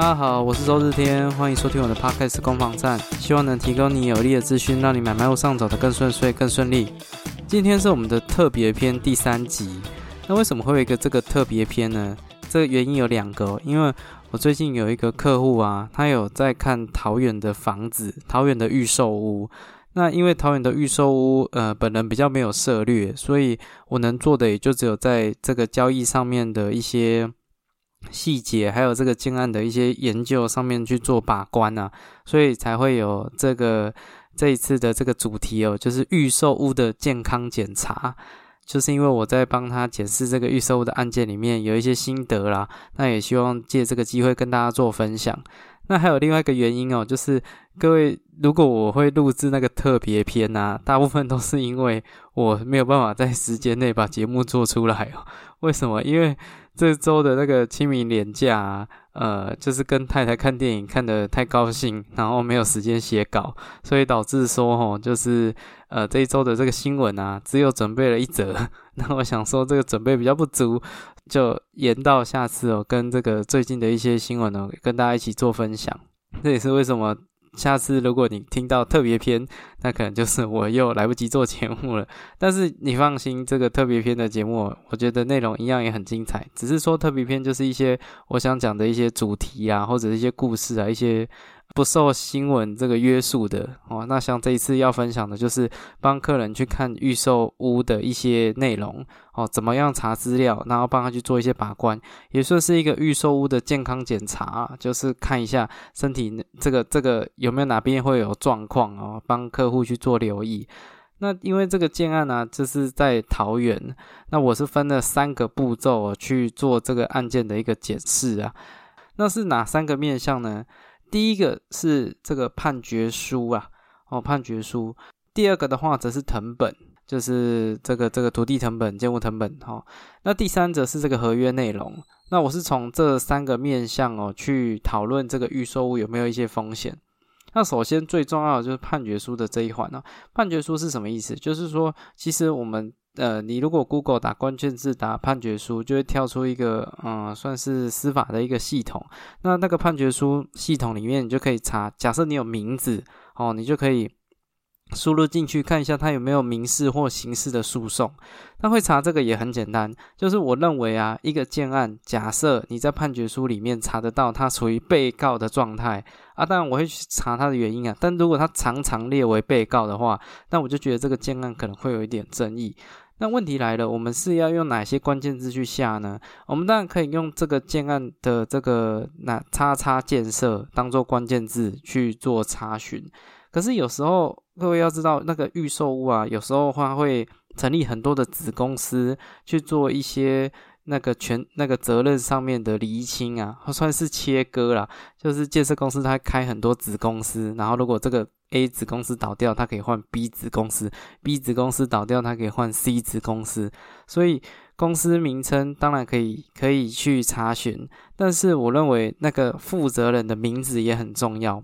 大家好，我是周日天，欢迎收听我的 Podcast 攻防战，希望能提供你有力的资讯，让你买卖路上走得更顺遂、更顺利。今天是我们的特别篇第三集，那为什么会有一个这个特别篇呢？这个原因有两个，因为我最近有一个客户啊，他有在看桃园的房子，桃园的预售屋。那因为桃园的预售屋，呃，本人比较没有涉略，所以我能做的也就只有在这个交易上面的一些细节，还有这个建案的一些研究上面去做把关啊，所以才会有这个这一次的这个主题哦，就是预售屋的健康检查。就是因为我在帮他检视这个预售屋的案件里面有一些心得啦，那也希望借这个机会跟大家做分享。那还有另外一个原因哦，就是各位，如果我会录制那个特别篇啊，大部分都是因为我没有办法在时间内把节目做出来哦。为什么？因为这周的那个清明连假，呃，就是跟太太看电影看得太高兴，然后没有时间写稿，所以导致说，吼，就是呃这一周的这个新闻啊，只有准备了一则。那我想说，这个准备比较不足，就延到下次哦，跟这个最近的一些新闻呢，跟大家一起做分享。这也是为什么。下次如果你听到特别篇，那可能就是我又来不及做节目了。但是你放心，这个特别篇的节目，我觉得内容一样也很精彩。只是说特别篇就是一些我想讲的一些主题啊，或者一些故事啊，一些。不受新闻这个约束的哦，那像这一次要分享的就是帮客人去看预售屋的一些内容哦，怎么样查资料，然后帮他去做一些把关，也算是一个预售屋的健康检查，就是看一下身体这个这个有没有哪边会有状况哦，帮客户去做留意。那因为这个建案呢，就是在桃园，那我是分了三个步骤去做这个案件的一个检视啊，那是哪三个面向呢？第一个是这个判决书啊，哦，判决书。第二个的话则是成本，就是这个这个土地成本、建物成本，哈。那第三则是这个合约内容。那我是从这三个面向哦去讨论这个预售物有没有一些风险。那首先最重要的就是判决书的这一环呢。判决书是什么意思？就是说，其实我们。呃，你如果 Google 打关键字打判决书，就会跳出一个嗯，算是司法的一个系统。那那个判决书系统里面，你就可以查。假设你有名字哦，你就可以输入进去看一下它有没有民事或刑事的诉讼。那会查这个也很简单，就是我认为啊，一个建案，假设你在判决书里面查得到他处于被告的状态啊，当然我会去查他的原因啊。但如果他常常列为被告的话，那我就觉得这个建案可能会有一点争议。那问题来了，我们是要用哪些关键字去下呢？我们当然可以用这个建案的这个那叉叉建设当做关键字去做查询。可是有时候各位要知道，那个预售屋啊，有时候话会成立很多的子公司去做一些。那个权那个责任上面的厘清啊，算是切割啦。就是建设公司它开很多子公司，然后如果这个 A 子公司倒掉，它可以换 B 子公司；B 子公司倒掉，它可以换 C 子公司。所以公司名称当然可以可以去查询，但是我认为那个负责人的名字也很重要，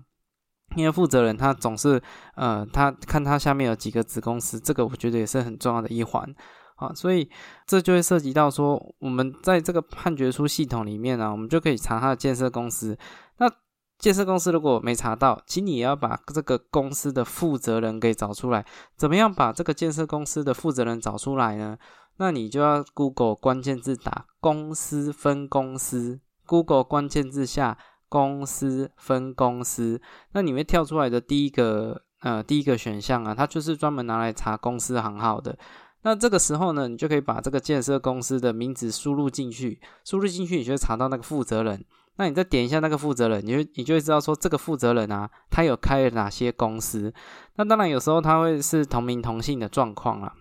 因为负责人他总是呃，他看他下面有几个子公司，这个我觉得也是很重要的一环。啊，所以这就会涉及到说，我们在这个判决书系统里面呢，我们就可以查他的建设公司。那建设公司如果没查到，请你也要把这个公司的负责人给找出来。怎么样把这个建设公司的负责人找出来呢？那你就要 Google 关键字打公司分公司，Google 关键字下公司分公司，那你会跳出来的第一个呃第一个选项啊，它就是专门拿来查公司行号的。那这个时候呢，你就可以把这个建设公司的名字输入进去，输入进去，你就会查到那个负责人。那你再点一下那个负责人，你就你就会知道说这个负责人啊，他有开了哪些公司。那当然有时候他会是同名同姓的状况啦，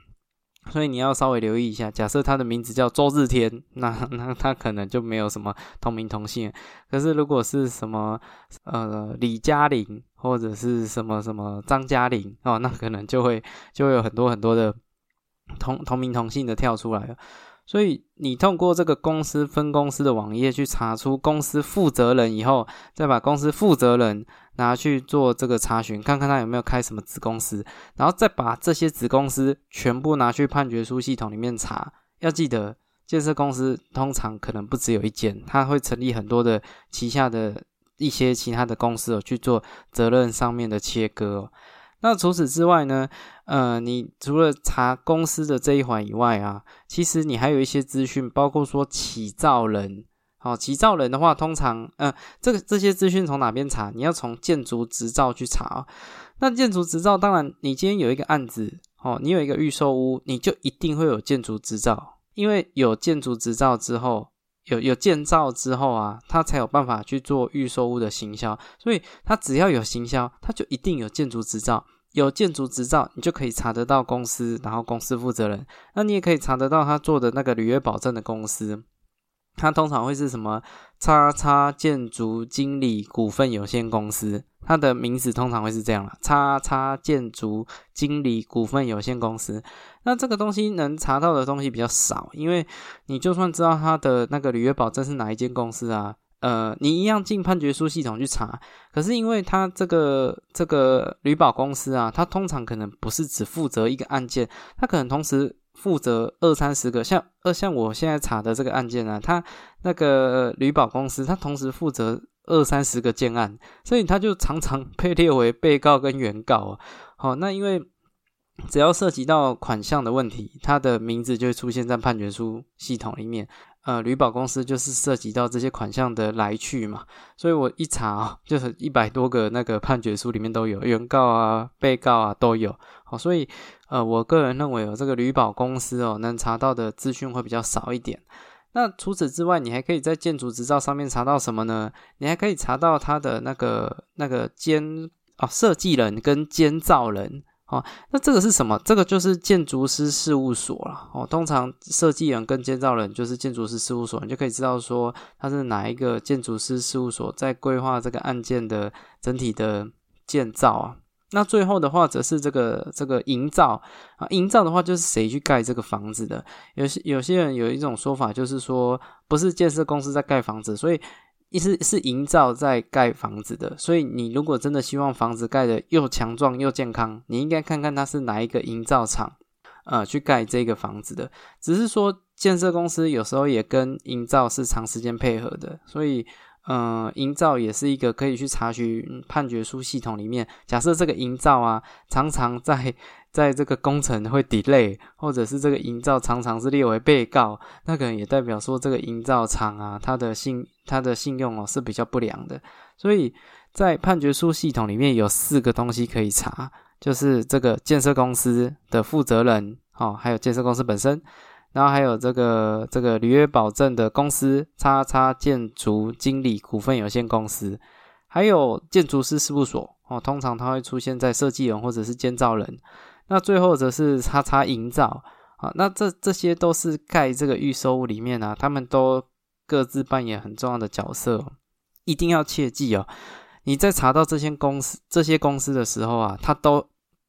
所以你要稍微留意一下。假设他的名字叫周日天，那 那他可能就没有什么同名同姓。可是如果是什么呃李嘉玲或者是什么什么张嘉玲哦，那可能就会就会有很多很多的。同同名同姓的跳出来了，所以你通过这个公司分公司的网页去查出公司负责人以后，再把公司负责人拿去做这个查询，看看他有没有开什么子公司，然后再把这些子公司全部拿去判决书系统里面查。要记得，建设公司通常可能不只有一间，它会成立很多的旗下的一些其他的公司哦去做责任上面的切割。那除此之外呢？呃，你除了查公司的这一环以外啊，其实你还有一些资讯，包括说起造人。好，起造人的话，通常呃，这个这些资讯从哪边查？你要从建筑执照去查。那建筑执照，当然你今天有一个案子哦，你有一个预售屋，你就一定会有建筑执照，因为有建筑执照之后，有有建造之后啊，他才有办法去做预售屋的行销。所以他只要有行销，他就一定有建筑执照。有建筑执照，你就可以查得到公司，然后公司负责人，那你也可以查得到他做的那个履约保证的公司，它通常会是什么？叉叉建筑经理股份有限公司，它的名字通常会是这样了，叉叉建筑经理股份有限公司。那这个东西能查到的东西比较少，因为你就算知道他的那个履约保证是哪一间公司啊。呃，你一样进判决书系统去查，可是因为他这个这个旅保公司啊，他通常可能不是只负责一个案件，他可能同时负责二三十个，像呃像我现在查的这个案件啊，他那个旅保公司，他同时负责二三十个建案，所以他就常常被列为被告跟原告啊。好，那因为只要涉及到款项的问题，他的名字就会出现在判决书系统里面。呃，旅保公司就是涉及到这些款项的来去嘛，所以我一查，就是一百多个那个判决书里面都有原告啊、被告啊都有。好，所以呃，我个人认为哦，这个旅保公司哦，能查到的资讯会比较少一点。那除此之外，你还可以在建筑执照上面查到什么呢？你还可以查到他的那个那个监哦，设计人跟监造人。哦，那这个是什么？这个就是建筑师事务所了。哦，通常设计人跟建造人就是建筑师事务所，你就可以知道说他是哪一个建筑师事务所在规划这个案件的整体的建造啊。那最后的话则是这个这个营造啊，营造的话就是谁去盖这个房子的？有些有些人有一种说法就是说，不是建设公司在盖房子，所以。意思是营造在盖房子的，所以你如果真的希望房子盖的又强壮又健康，你应该看看它是哪一个营造厂，呃，去盖这个房子的。只是说建设公司有时候也跟营造是长时间配合的，所以，呃，营造也是一个可以去查询判决书系统里面。假设这个营造啊，常常在。在这个工程会 delay，或者是这个营造常常是列为被告，那可能也代表说这个营造厂啊，它的信它的信用哦是比较不良的。所以在判决书系统里面有四个东西可以查，就是这个建设公司的负责人哦，还有建设公司本身，然后还有这个这个履约保证的公司叉叉建筑经理股份有限公司，还有建筑师事务所哦，通常它会出现在设计人或者是建造人。那最后则是叉叉营造啊，那这这些都是盖这个预售屋里面啊，他们都各自扮演很重要的角色，一定要切记哦。你在查到这些公司这些公司的时候啊，它都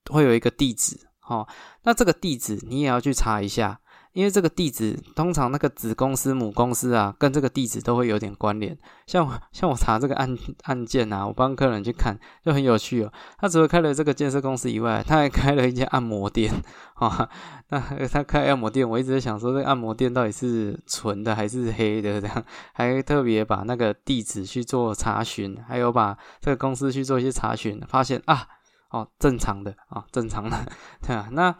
会有一个地址哦，那这个地址你也要去查一下。因为这个地址通常那个子公司母公司啊，跟这个地址都会有点关联。像我像我查这个案案件啊，我帮客人去看，就很有趣哦。他除了开了这个建设公司以外，他还开了一间按摩店啊。那他开按摩店，我一直在想说，这个按摩店到底是纯的还是黑的？这样还特别把那个地址去做查询，还有把这个公司去做一些查询，发现啊，哦，正常的啊，正常的，对啊，那。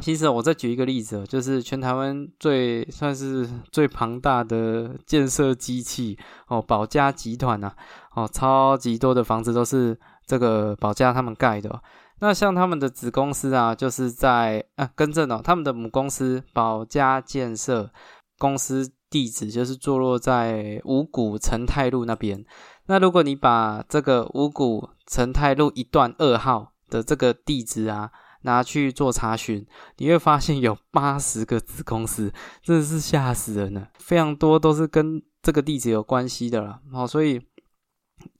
其实我再举一个例子，就是全台湾最算是最庞大的建设机器哦，保家集团呐，哦，超级多的房子都是这个保家他们盖的。那像他们的子公司啊，就是在啊，更正哦，他们的母公司保家建设公司地址就是坐落在五股成泰路那边。那如果你把这个五股成泰路一段二号的这个地址啊。拿去做查询，你会发现有 八十个子公司，真的是吓死人了。非常多都是跟这个地址有关系的了。好，所以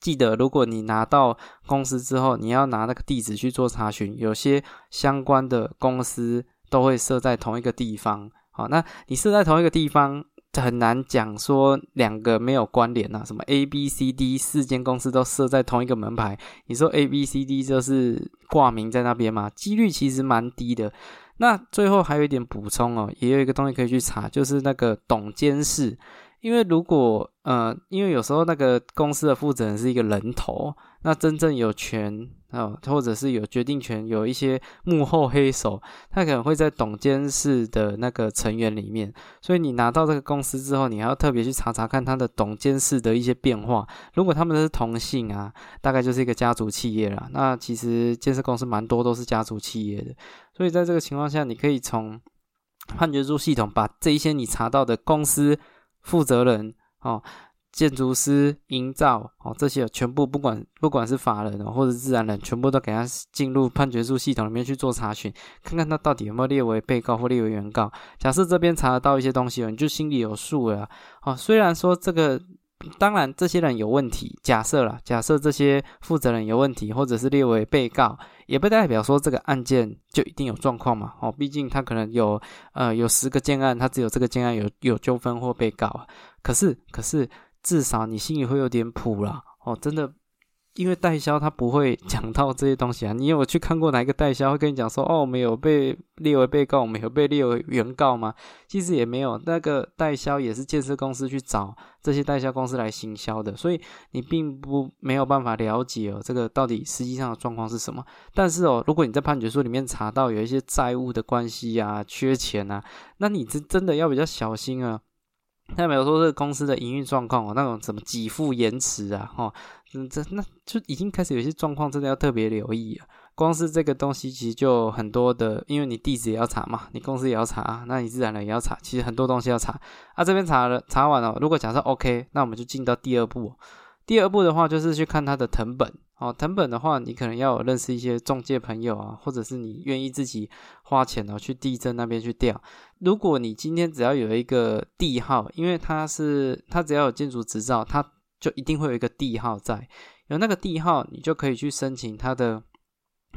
记得，如果你拿到公司之后，你要拿那个地址去做查询。有些相关的公司都会设在同一个地方。好，那你设在同一个地方。很难讲说两个没有关联呐，什么 A、B、C、D 四间公司都设在同一个门牌，你说 A、B、C、D 就是挂名在那边吗？几率其实蛮低的。那最后还有一点补充哦，也有一个东西可以去查，就是那个董监事，因为如果呃，因为有时候那个公司的负责人是一个人头，那真正有权啊，或者是有决定权，有一些幕后黑手，他可能会在董监事的那个成员里面。所以你拿到这个公司之后，你还要特别去查查看他的董监事的一些变化。如果他们是同姓啊，大概就是一个家族企业了。那其实建设公司蛮多都是家族企业的，所以在这个情况下，你可以从判决书系统把这一些你查到的公司负责人。哦，建筑师、营造哦，这些全部不管不管是法人哦，或者自然人，全部都给他进入判决书系统里面去做查询，看看他到底有没有列为被告或列为原告。假设这边查得到一些东西哦，你就心里有数了。哦，虽然说这个。当然，这些人有问题。假设啦，假设这些负责人有问题，或者是列为被告，也不代表说这个案件就一定有状况嘛。哦，毕竟他可能有呃有十个建案，他只有这个建案有有纠纷或被告。可是，可是至少你心里会有点谱啦。哦，真的。因为代销他不会讲到这些东西啊，你有去看过哪一个代销会跟你讲说，哦，我们有被列为被告，我们有被列为原告吗？其实也没有，那个代销也是建设公司去找这些代销公司来行销的，所以你并不没有办法了解哦，这个到底实际上的状况是什么。但是哦，如果你在判决书里面查到有一些债务的关系啊、缺钱啊，那你真真的要比较小心啊。那比如说这个公司的营运状况哦，那种什么给付延迟啊，哈，嗯，这那就已经开始有些状况，真的要特别留意啊。光是这个东西其实就很多的，因为你地址也要查嘛，你公司也要查，那你自然人也要查，其实很多东西要查。啊，这边查了查完了，如果假设 OK，那我们就进到第二步。第二步的话就是去看它的成本。哦，成本的话，你可能要有认识一些中介朋友啊，或者是你愿意自己花钱哦去地震那边去调。如果你今天只要有一个地号，因为它是它只要有建筑执照，它就一定会有一个地号在。有那个地号，你就可以去申请它的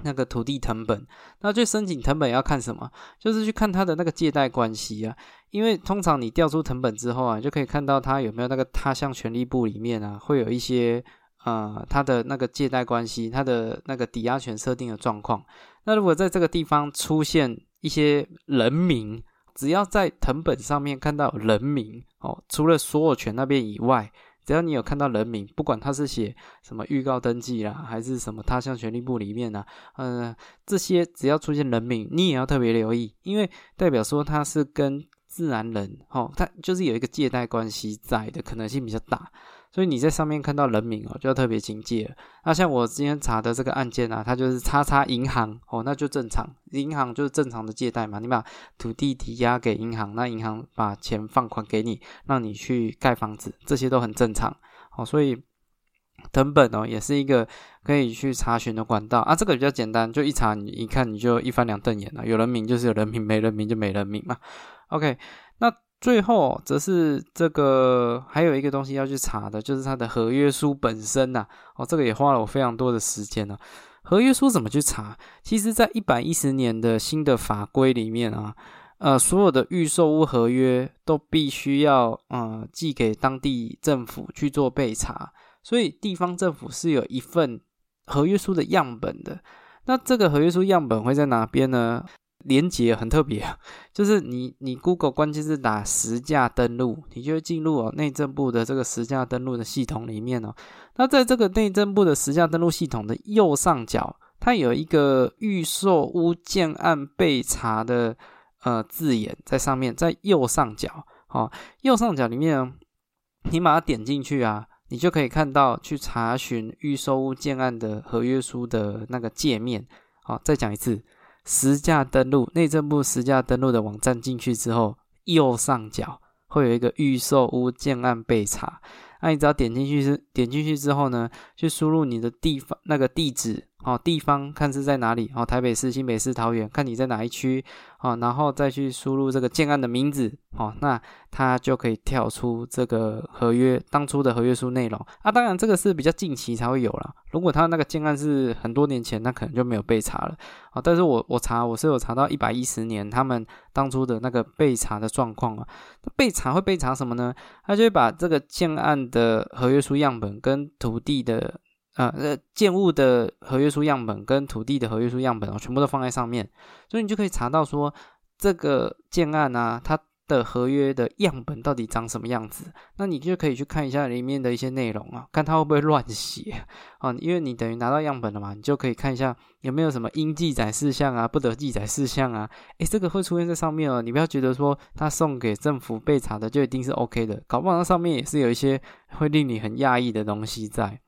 那个土地成本。那去申请成本要看什么？就是去看它的那个借贷关系啊。因为通常你调出成本之后啊，就可以看到它有没有那个他项权利部里面啊，会有一些。呃，他的那个借贷关系，他的那个抵押权设定的状况，那如果在这个地方出现一些人名，只要在藤本上面看到人名哦，除了所有权那边以外，只要你有看到人名，不管他是写什么预告登记啦，还是什么他项权利部里面呢，呃，这些只要出现人名，你也要特别留意，因为代表说他是跟自然人哦，他就是有一个借贷关系在的可能性比较大。所以你在上面看到人名哦，就要特别警戒。那像我今天查的这个案件啊，它就是叉叉银行哦，那就正常，银行就是正常的借贷嘛。你把土地抵押给银行，那银行把钱放款给你，让你去盖房子，这些都很正常哦。所以成本哦，也是一个可以去查询的管道啊。这个比较简单，就一查你一看你就一翻两瞪眼了。有人名就是有人名，没人名就没人名嘛。OK，那。最后，则是这个还有一个东西要去查的，就是它的合约书本身呐。哦，这个也花了我非常多的时间呢。合约书怎么去查？其实，在一百一十年的新的法规里面啊，呃，所有的预售屋合约都必须要呃寄给当地政府去做备查，所以地方政府是有一份合约书的样本的。那这个合约书样本会在哪边呢？连接很特别啊，就是你你 Google 关键字打实价登录，你就会进入哦内政部的这个实价登录的系统里面哦。那在这个内政部的实价登录系统的右上角，它有一个预售屋建案备查的呃字眼在上面，在右上角哦，右上角里面你把它点进去啊，你就可以看到去查询预售屋建案的合约书的那个界面。好，再讲一次。实价登录内政部实价登录的网站进去之后，右上角会有一个预售屋建案备查。那你只要点进去是点进去之后呢，去输入你的地方那个地址。哦，地方看是在哪里？哦，台北市、新北市、桃园，看你在哪一区。哦，然后再去输入这个建案的名字。哦，那它就可以跳出这个合约当初的合约书内容。啊，当然这个是比较近期才会有了。如果他那个建案是很多年前，那可能就没有被查了。啊，但是我我查我是有查到一百一十年他们当初的那个被查的状况啊。被查会被查什么呢？他就会把这个建案的合约书样本跟土地的。啊，呃，建物的合约书样本跟土地的合约书样本哦，全部都放在上面，所以你就可以查到说这个建案啊，它的合约的样本到底长什么样子？那你就可以去看一下里面的一些内容啊，看他会不会乱写啊？因为你等于拿到样本了嘛，你就可以看一下有没有什么应记载事项啊、不得记载事项啊。诶，这个会出现在上面哦。你不要觉得说他送给政府被查的就一定是 OK 的，搞不好那上面也是有一些会令你很讶异的东西在。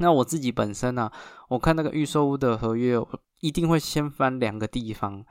那我自己本身呢，我看那个预售屋的合约，一定会先翻两个地方。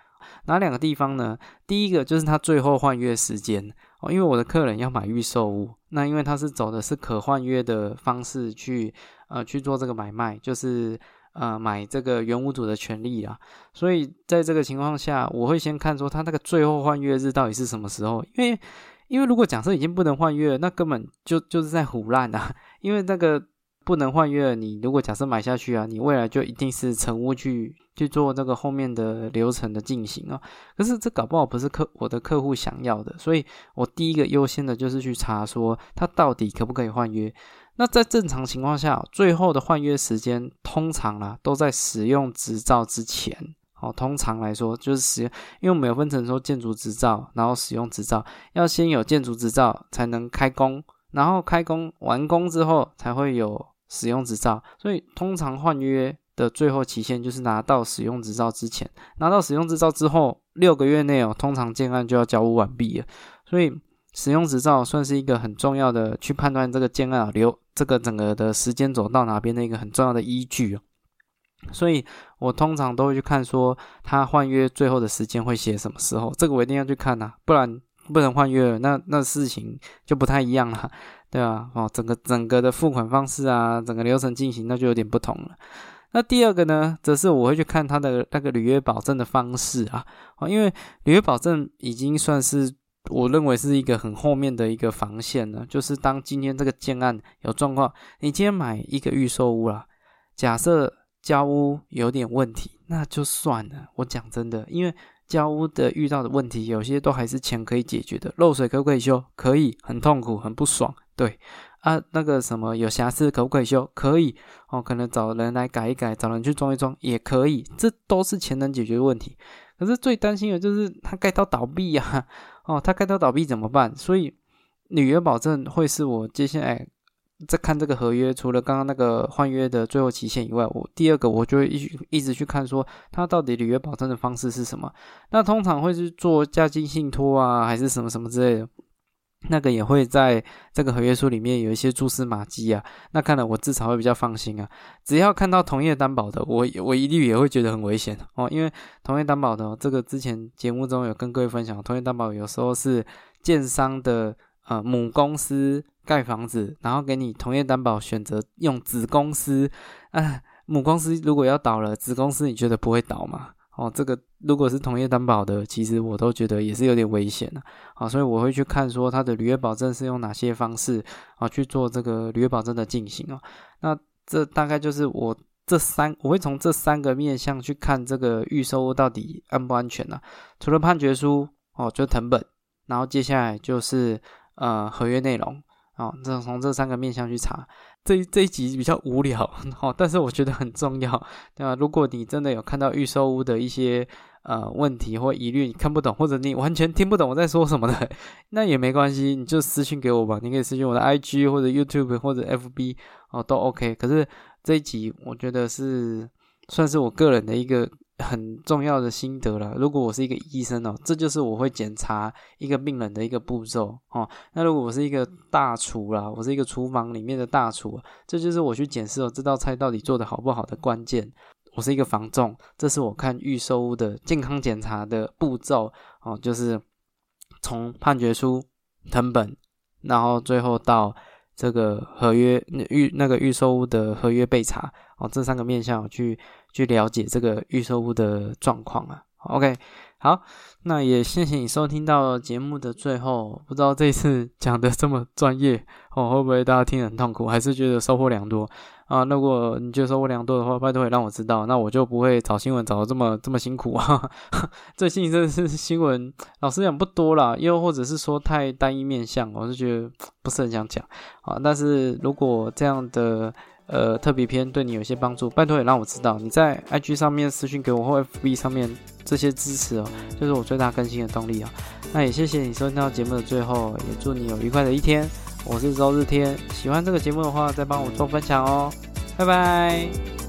哪两个地方呢？第一个就是他最后换约时间哦，因为我的客人要买预售屋，那因为他是走的是可换约的方式去呃去做这个买卖，就是呃买这个原屋主的权利啊，所以在这个情况下，我会先看说他那个最后换约日到底是什么时候，因为因为如果假设已经不能换约，那根本就就是在胡乱啊，因为那个。不能换约了，你如果假设买下去啊，你未来就一定是成屋去去做这个后面的流程的进行啊。可是这搞不好不是客我的客户想要的，所以我第一个优先的就是去查说他到底可不可以换约。那在正常情况下，最后的换约时间通常啊都在使用执照之前。哦，通常来说就是使用，因为我们有分成说建筑执照，然后使用执照，要先有建筑执照才能开工，然后开工完工之后才会有。使用执照，所以通常换约的最后期限就是拿到使用执照之前，拿到使用执照之后六个月内哦，通常建案就要交屋完毕了。所以使用执照算是一个很重要的去判断这个建案流这个整个的时间走到哪边的一个很重要的依据哦。所以我通常都会去看说他换约最后的时间会写什么时候，这个我一定要去看呐，不然不能换约，那那事情就不太一样了。对啊，哦，整个整个的付款方式啊，整个流程进行那就有点不同了。那第二个呢，则是我会去看他的那个履约保证的方式啊，哦，因为履约保证已经算是我认为是一个很后面的一个防线了。就是当今天这个建案有状况，你今天买一个预售屋啦，假设交屋有点问题，那就算了。我讲真的，因为交屋的遇到的问题，有些都还是钱可以解决的。漏水可不可以修？可以，很痛苦，很不爽。对啊，那个什么有瑕疵可不可以修？可以哦，可能找人来改一改，找人去装一装也可以，这都是钱能解决的问题。可是最担心的就是他盖到倒闭呀，哦，他盖到倒闭怎么办？所以履约保证会是我接下来在看这个合约，除了刚刚那个换约的最后期限以外，我第二个我就会一一直去看说他到底履约保证的方式是什么。那通常会是做加金信托啊，还是什么什么之类的。那个也会在这个合约书里面有一些蛛丝马迹啊，那看了我至少会比较放心啊。只要看到同业担保的，我我一律也会觉得很危险哦，因为同业担保的这个之前节目中有跟各位分享，同业担保有时候是建商的呃母公司盖房子，然后给你同业担保选择用子公司啊，母公司如果要倒了，子公司你觉得不会倒吗？哦，这个如果是同业担保的，其实我都觉得也是有点危险的啊，所以我会去看说它的履约保证是用哪些方式啊去做这个履约保证的进行哦。那这大概就是我这三，我会从这三个面向去看这个预售到底安不安全呢？除了判决书哦，就藤本，然后接下来就是呃合约内容。哦，这从这三个面向去查，这这一集比较无聊，哦，但是我觉得很重要，对吧？如果你真的有看到预售屋的一些呃问题或疑虑，你看不懂，或者你完全听不懂我在说什么的，那也没关系，你就私信给我吧，你可以私信我的 IG 或者 YouTube 或者 FB 哦，都 OK。可是这一集我觉得是算是我个人的一个。很重要的心得了。如果我是一个医生哦，这就是我会检查一个病人的一个步骤哦。那如果我是一个大厨啦，我是一个厨房里面的大厨，这就是我去检视哦这道菜到底做的好不好的关键。我是一个房仲，这是我看预售屋的健康检查的步骤哦，就是从判决书、成本，然后最后到这个合约预那个预售屋的合约备查哦，这三个面向去。去了解这个预售屋的状况啊。OK，好，那也谢谢你收听到节目的最后。不知道这次 讲的这么专业哦，会不会大家听很痛苦，还是觉得收获良多啊？如果你觉得收获良多的话，拜托也让我知道，那我就不会找新闻找的这么这么辛苦啊。最近真的是新闻，老实讲不多啦，又或者是说太单一面向，我是觉得不是很想讲啊。但是如果这样的。呃特别篇对你有些帮助，拜托也让我知道。你在 IG 上面私信给我或 FB 上面这些支持哦，就是我最大更新的动力啊。那也谢谢你收听到节目的最后，也祝你有愉快的一天。我是周日天，喜欢这个节目的话，再帮我做分享哦。拜拜。